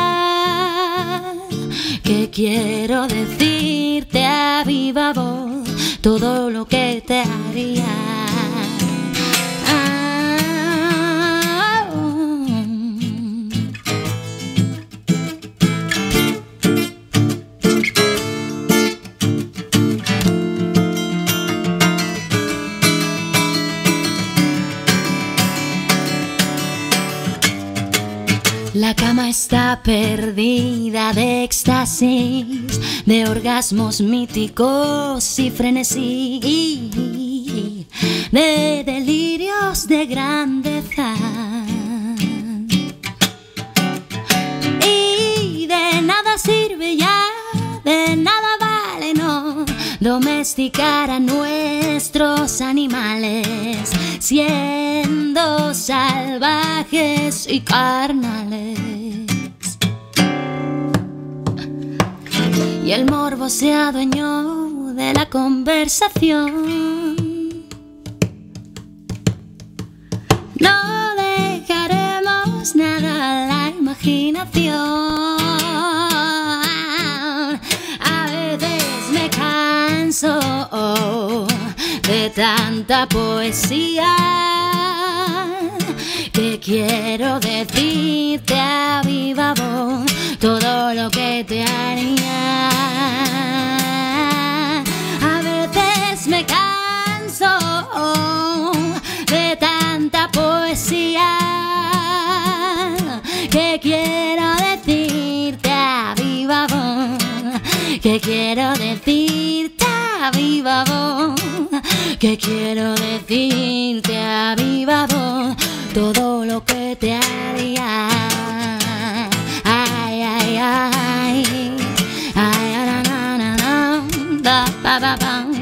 que quiero decirte a viva voz todo lo que te haría. La cama está perdida de éxtasis, de orgasmos míticos y frenesí, de delirios de grandeza. Y de nada sirve ya, domesticar a nuestros animales, siendo salvajes y carnales. Y el morbo se adueñó de la conversación. No dejaremos nada a la imaginación. Tanta poesía que quiero decirte a viva todo lo que te haría. A veces me canso de tanta poesía que quiero decirte a viva que quiero decirte a viva que quiero decirte a voz todo lo que te haría. Ay, ay, ay. Ay, na, na, na, na, ba, ba, ba, ba, ba. Ah,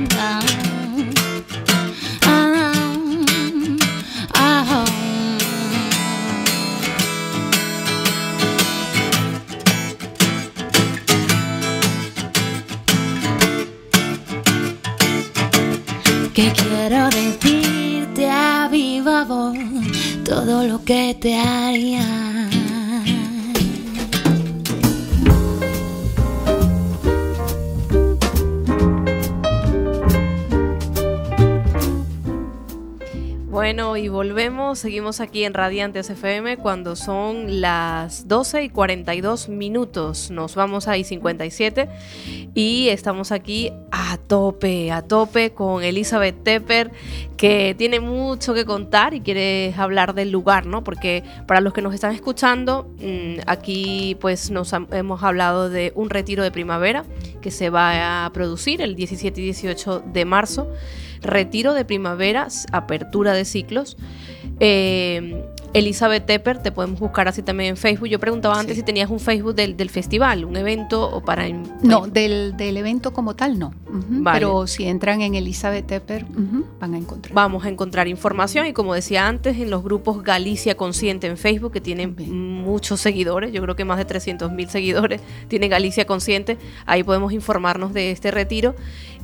quiero decirte a viva voz todo lo que te haría. Bueno, y volvemos, seguimos aquí en Radiantes FM cuando son las 12 y 42 minutos. Nos vamos a I-57 y estamos aquí a tope, a tope con Elizabeth Tepper, que tiene mucho que contar y quiere hablar del lugar, ¿no? Porque para los que nos están escuchando, mm, aquí pues nos hemos hablado de un retiro de primavera que se va a producir el 17 y 18 de marzo retiro de primavera, s- apertura de ciclos. Eh, Elizabeth Tepper, te podemos buscar así también en Facebook. Yo preguntaba antes Sí. si tenías un Facebook del, del festival, un evento o para... No, del, del evento como tal no. Ujú, Vale. Pero si entran en Elizabeth Tepper, ujú, van a encontrar. Vamos a encontrar información y como decía antes, en los grupos Galicia Consciente en Facebook, que tienen Bien. muchos seguidores, yo creo que más de 300 mil seguidores tiene Galicia Consciente, ahí podemos informarnos de este retiro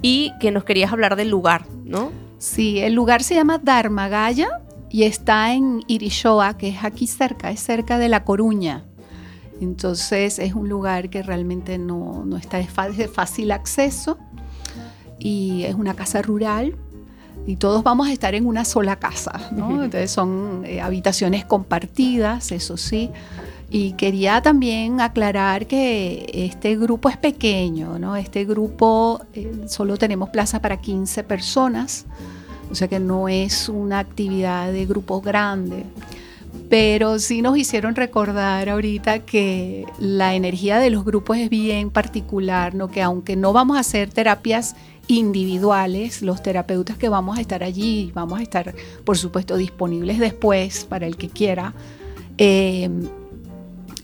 y que nos querías hablar del lugar, ¿no? Sí, el lugar se llama Dharmagaya y está en Irishoa, que es aquí cerca, es cerca de La Coruña. Entonces es un lugar que realmente no, no está de fácil acceso y es una casa rural y todos vamos a estar en una sola casa, ¿no? Entonces son eh, habitaciones compartidas, eso sí. Y quería también aclarar que este grupo es pequeño, ¿no? Este grupo eh, solo tenemos plaza para 15 personas, o sea que no es una actividad de grupo grande. Pero sí nos hicieron recordar ahorita que la energía de los grupos es bien particular, ¿no? Que aunque no vamos a hacer terapias individuales, los terapeutas que vamos a estar allí, vamos a estar, por supuesto, disponibles después para el que quiera. eh,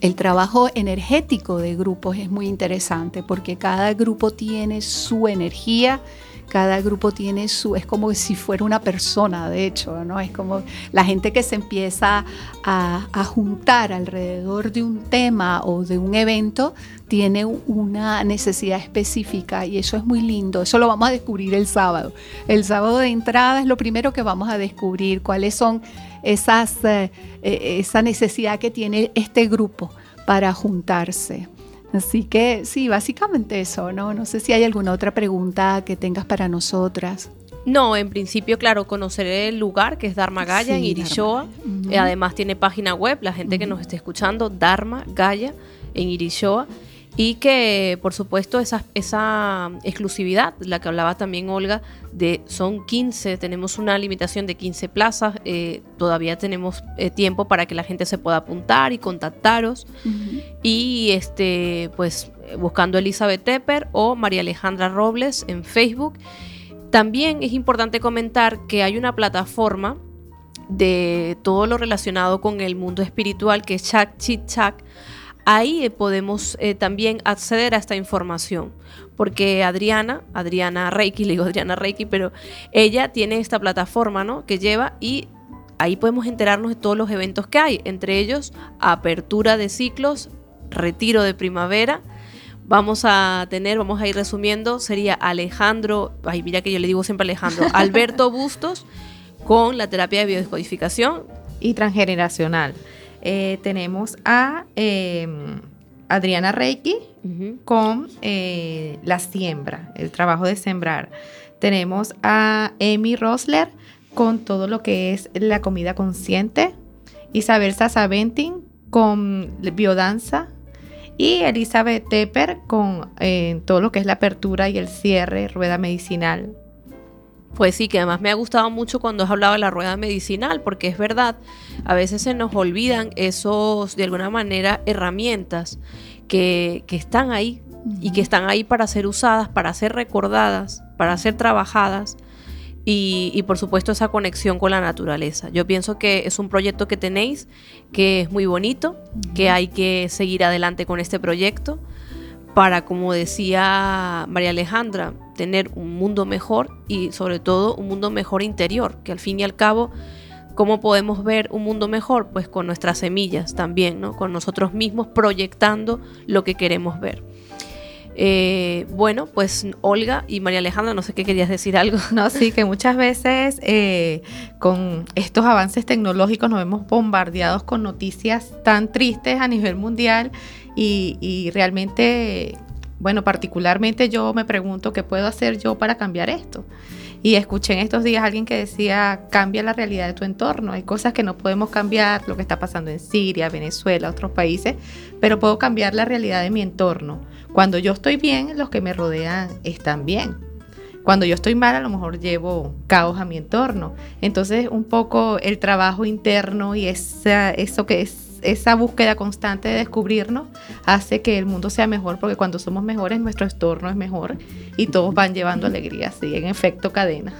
el trabajo energético de grupos es muy interesante porque cada grupo tiene su energía, cada grupo tiene su, es como si fuera una persona, de hecho, ¿no? Es como la gente que se empieza a, juntar alrededor de un tema o de un evento tiene una necesidad específica y eso es muy lindo. Eso lo vamos a descubrir el sábado. El sábado de entrada es lo primero que vamos a descubrir, cuáles son esas, eh, eh, esa necesidad que tiene este grupo para juntarse. Así que sí, básicamente eso, ¿no? No sé si hay alguna otra pregunta que tengas para nosotras. No, en principio, claro, conocer el lugar que es Dharmagaya en Sí, Irishoa. Eh, Además tiene página web, la gente que nos esté escuchando, Dharma Gaya en Irishoa. Y que, por supuesto, esa, esa exclusividad, la que hablaba también Olga, de son 15, tenemos una limitación de 15 plazas, eh, todavía tenemos eh, tiempo para que la gente se pueda apuntar y contactaros. Y este, pues buscando Elizabeth Tepper o María Alejandra Robles en Facebook. También es importante comentar que hay una plataforma de todo lo relacionado con el mundo espiritual que es Chak Chit Chak. Ahí eh, podemos eh, también acceder a esta información, porque Adriana, Adriana Reiki, le digo Adriana Reiki, pero ella tiene esta plataforma, ¿no? Que lleva y ahí podemos enterarnos de todos los eventos que hay, entre ellos apertura de ciclos, retiro de primavera. Vamos a tener, vamos a ir resumiendo, sería Alejandro, ay, mira que yo le digo siempre Alejandro, Alberto Bustos con la terapia de biodescodificación. y transgeneracional. Eh, tenemos a eh, Adriana Reiki con eh, la siembra, el trabajo de sembrar. Tenemos a Amy Rosler con todo lo que es la comida consciente. Isabel Sasaventin con biodanza. Y Elizabeth Tepper con eh, todo lo que es la apertura y el cierre, rueda medicinal. Pues sí, que además me ha gustado mucho cuando has hablado de la rueda medicinal, porque es verdad, a veces se nos olvidan esos, de alguna manera, herramientas que, que están ahí y que están ahí para ser usadas, para ser recordadas, para ser trabajadas, y, y, por supuesto esa conexión con la naturaleza. Yo pienso que es un proyecto que tenéis, que es muy bonito, que hay que seguir adelante con este proyecto para, como decía María Alejandra, tener un mundo mejor y sobre todo un mundo mejor interior, que al fin y al cabo, ¿cómo podemos ver un mundo mejor? Pues con nuestras semillas también, ¿no? Con nosotros mismos proyectando lo que queremos ver. Eh, bueno, pues Olga y María Alejandra, no sé qué querías decir algo. No, sí, que muchas veces eh, con estos avances tecnológicos nos vemos bombardeados con noticias tan tristes a nivel mundial y, realmente, bueno, particularmente yo me pregunto qué puedo hacer yo para cambiar esto. Y escuché en estos días a alguien que decía, cambia la realidad de tu entorno. Hay cosas que no podemos cambiar, lo que está pasando en Siria, Venezuela, otros países, pero puedo cambiar la realidad de mi entorno. Cuando yo estoy bien, los que me rodean están bien. Cuando yo estoy mal, a lo mejor llevo caos a mi entorno. Entonces, un poco el trabajo interno y esa, eso que es esa búsqueda constante de descubrirnos hace que el mundo sea mejor, porque cuando somos mejores, nuestro entorno es mejor y todos van llevando alegría, así en efecto cadena.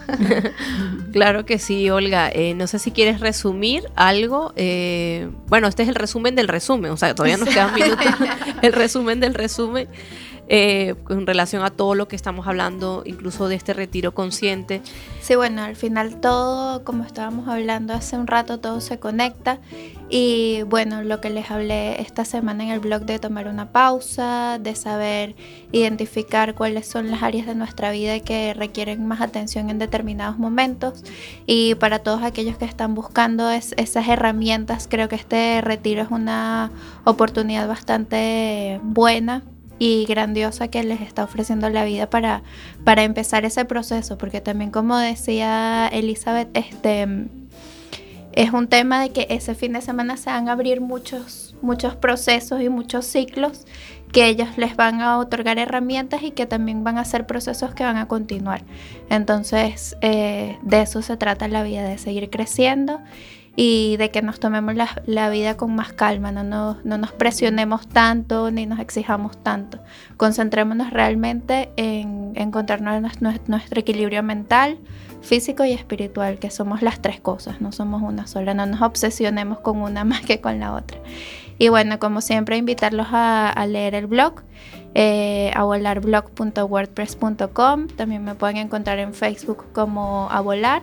claro que sí, Olga. Eh, no sé si quieres resumir algo. Eh, bueno, este es el resumen del resumen, o sea, todavía nos quedan minutos. el resumen del resumen. Eh, en relación a todo lo que estamos hablando, incluso de este retiro consciente. Sí, bueno, al final todo, como estábamos hablando hace un rato, todo se conecta. Y bueno, lo que les hablé esta semana en el blog de tomar una pausa, de saber identificar cuáles son las áreas de nuestra vida que requieren más atención en determinados momentos. Y para todos aquellos que están buscando es, esas herramientas, creo que este retiro es una oportunidad bastante buena y grandiosa que les está ofreciendo la vida para, para empezar ese proceso, porque también como decía Elizabeth, este es un tema de que ese fin de semana se van a abrir muchos, muchos procesos y muchos ciclos que ellos les van a otorgar herramientas y que también van a ser procesos que van a continuar. Entonces, eh, de eso se trata la vida, de seguir creciendo y de que nos tomemos la, vida con más calma, no nos, no nos, presionemos tanto ni nos exijamos tanto. Concentrémonos realmente en encontrar nuestro, nuestro equilibrio mental, físico y espiritual, que somos las tres cosas, no somos una sola, no nos obsesionemos con una más que con la otra. Y bueno, como siempre, invitarlos a, a leer el blog, eh, avolarblog.wordpress.com. También me pueden encontrar en Facebook como A Volar,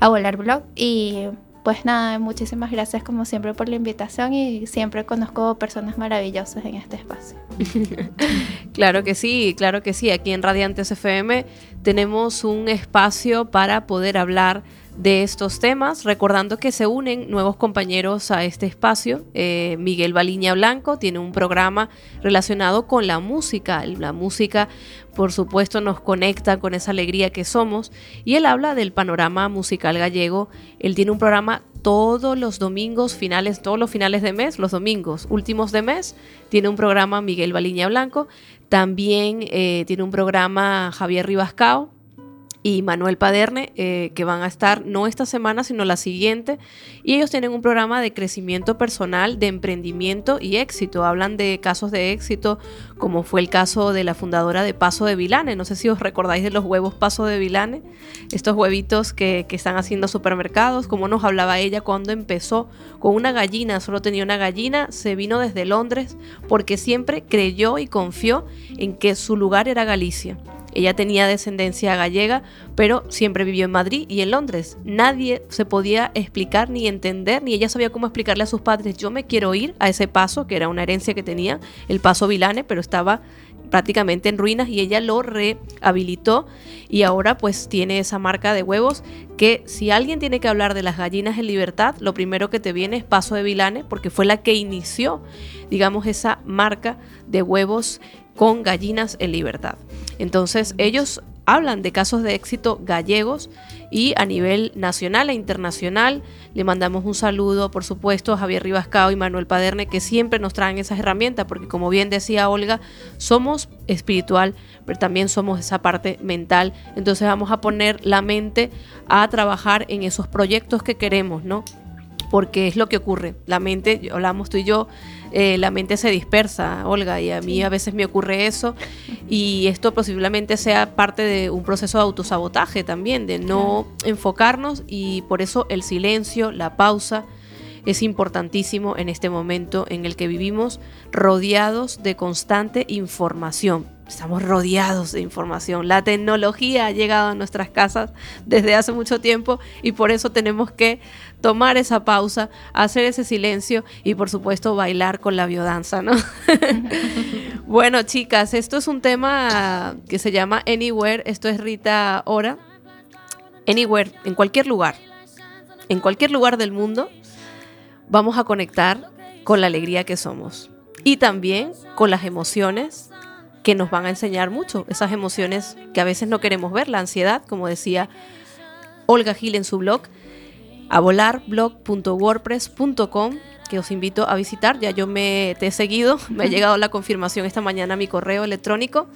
A Volar Blog. Y pues nada, muchísimas gracias como siempre por la invitación y siempre conozco personas maravillosas en este espacio. claro que sí, claro que sí. Aquí en Radiantes FM tenemos un espacio para poder hablar de estos temas, recordando que se unen nuevos compañeros a este espacio. Eh, Miguel Baliña Blanco tiene un programa relacionado con la música. La música, por supuesto, nos conecta con esa alegría que somos y él habla del panorama musical gallego. Él tiene un programa todos los domingos, finales, todos los finales de mes, los domingos últimos de mes, tiene un programa Miguel Baliña Blanco. También eh, tiene un programa Javier Ribascao y Manuel Paderne, eh, que van a estar no esta semana, sino la siguiente. Y ellos tienen un programa de crecimiento personal, de emprendimiento y éxito. Hablan de casos de éxito, como fue el caso de la fundadora de Paso de Vilane. No sé si os recordáis de los huevos Paso de Vilane, estos huevitos que, que están haciendo supermercados, como nos hablaba ella cuando empezó con una gallina, solo tenía una gallina, se vino desde Londres porque siempre creyó y confió en que su lugar era Galicia ella tenía descendencia gallega, pero siempre vivió en Madrid y en Londres. Nadie se podía explicar ni entender, ni ella sabía cómo explicarle a sus padres, yo me quiero ir a ese paso, que era una herencia que tenía, el paso Vilane, pero estaba prácticamente en ruinas y ella lo rehabilitó y ahora pues tiene esa marca de huevos que si alguien tiene que hablar de las gallinas en libertad, lo primero que te viene es Paso de Vilane porque fue la que inició, digamos, esa marca de huevos con gallinas en libertad. Entonces ellos hablan de casos de éxito gallegos y a nivel nacional e internacional. Le mandamos un saludo, por supuesto, a Javier Ribascao y Manuel Paderne, que siempre nos traen esas herramientas, porque como bien decía Olga, somos espiritual, pero también somos esa parte mental. Entonces vamos a poner la mente a trabajar en esos proyectos que queremos, ¿no? Porque es lo que ocurre. La mente, hablamos tú y yo, eh, la mente se dispersa, Olga, y a mí a veces me ocurre eso. Y esto posiblemente sea parte de un proceso de autosabotaje también, de no enfocarnos y por eso el silencio, la pausa, es importantísimo en este momento en el que vivimos rodeados de constante información. Estamos rodeados de información. La tecnología ha llegado a nuestras casas desde hace mucho tiempo y por eso tenemos que tomar esa pausa, hacer ese silencio y por supuesto bailar con la biodanza, ¿no? bueno, chicas, esto es un tema que se llama Anywhere. Esto es Rita Ora. Anywhere, en cualquier lugar. En cualquier lugar del mundo vamos a conectar con la alegría que somos y también con las emociones que nos van a enseñar mucho, esas emociones que a veces no queremos ver, la ansiedad, como decía Olga Gil en su blog, a volarblog.wordpress.com, que os invito a visitar, ya yo me te he seguido, me ha llegado la confirmación esta mañana a mi correo electrónico.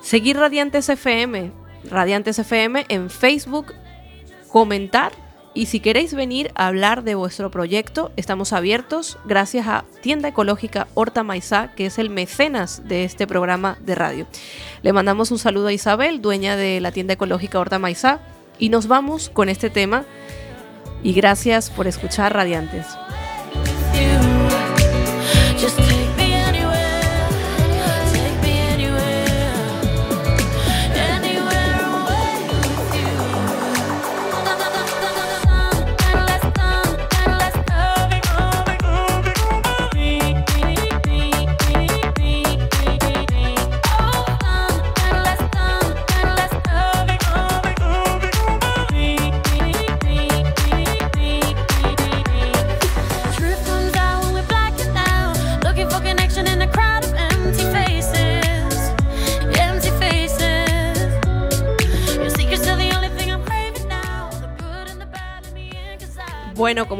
Seguir Radiantes FM, Radiantes FM en Facebook, comentar y si queréis venir a hablar de vuestro proyecto, estamos abiertos gracias a Tienda Ecológica Horta Maizá, que es el mecenas de este programa de radio. Le mandamos un saludo a Isabel, dueña de la Tienda Ecológica Horta Maizá, y nos vamos con este tema. Y gracias por escuchar Radiantes.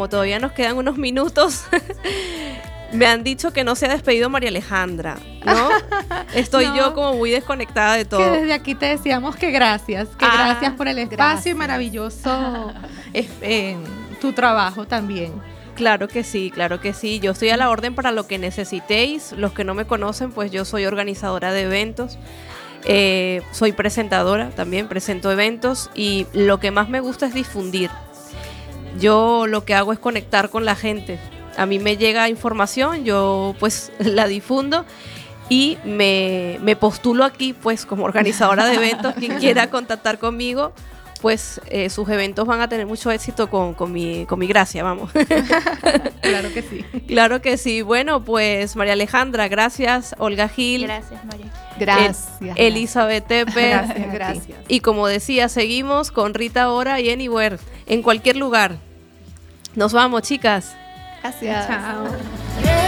Como todavía nos quedan unos minutos, me han dicho que no se ha despedido María Alejandra, ¿no? Estoy No. yo como muy desconectada de Que todo. desde aquí te decíamos que gracias, que Ah, gracias por el espacio gracias. y maravilloso es- eh, tu trabajo también. Claro que sí, claro que sí. Yo estoy a la orden para lo que necesitéis. Los que no me conocen, pues yo soy organizadora de eventos. Eh, soy presentadora también, presento eventos y lo que más me gusta es difundir. Yo lo que hago es conectar con la gente. A mí me llega información, yo pues la difundo y me, me postulo aquí pues como organizadora de eventos. Quien quiera contactar conmigo, pues eh, sus eventos van a tener mucho éxito con, con mi, con mi gracia, vamos. Claro que sí. Claro que sí. Bueno, pues María Alejandra, gracias. Olga Gil. Gracias, María. Gracias. El- Elizabeth Tepe. Gracias, gracias. Y como decía, seguimos con Rita Ora y Anywhere, en cualquier lugar. Nos vamos, chicas. Gracias. Chao.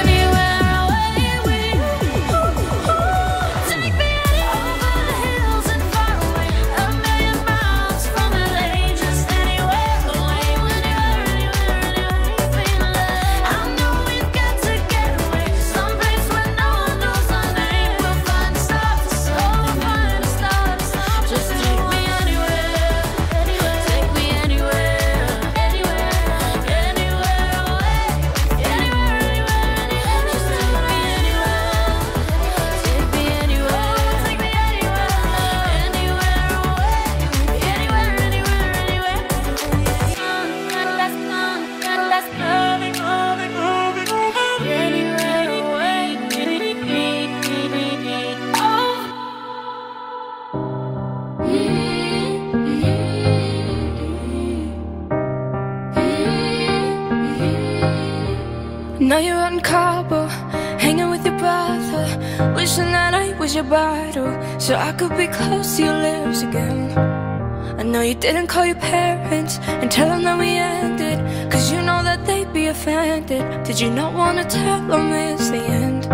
You didn't call your parents and tell them that we ended, cause you know that they'd be offended. Did you not wanna tell them it's the end?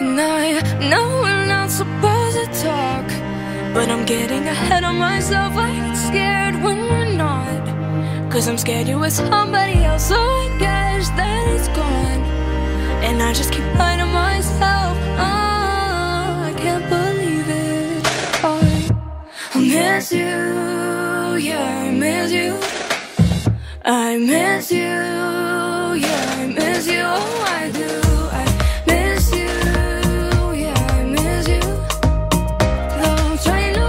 And I know we're not supposed to talk, but I'm getting ahead of myself. I get scared when we're not. Cause I'm scared you're with somebody else, so I guess that it's gone. And I just keep lying to myself. You, yeah, I miss you. I miss you,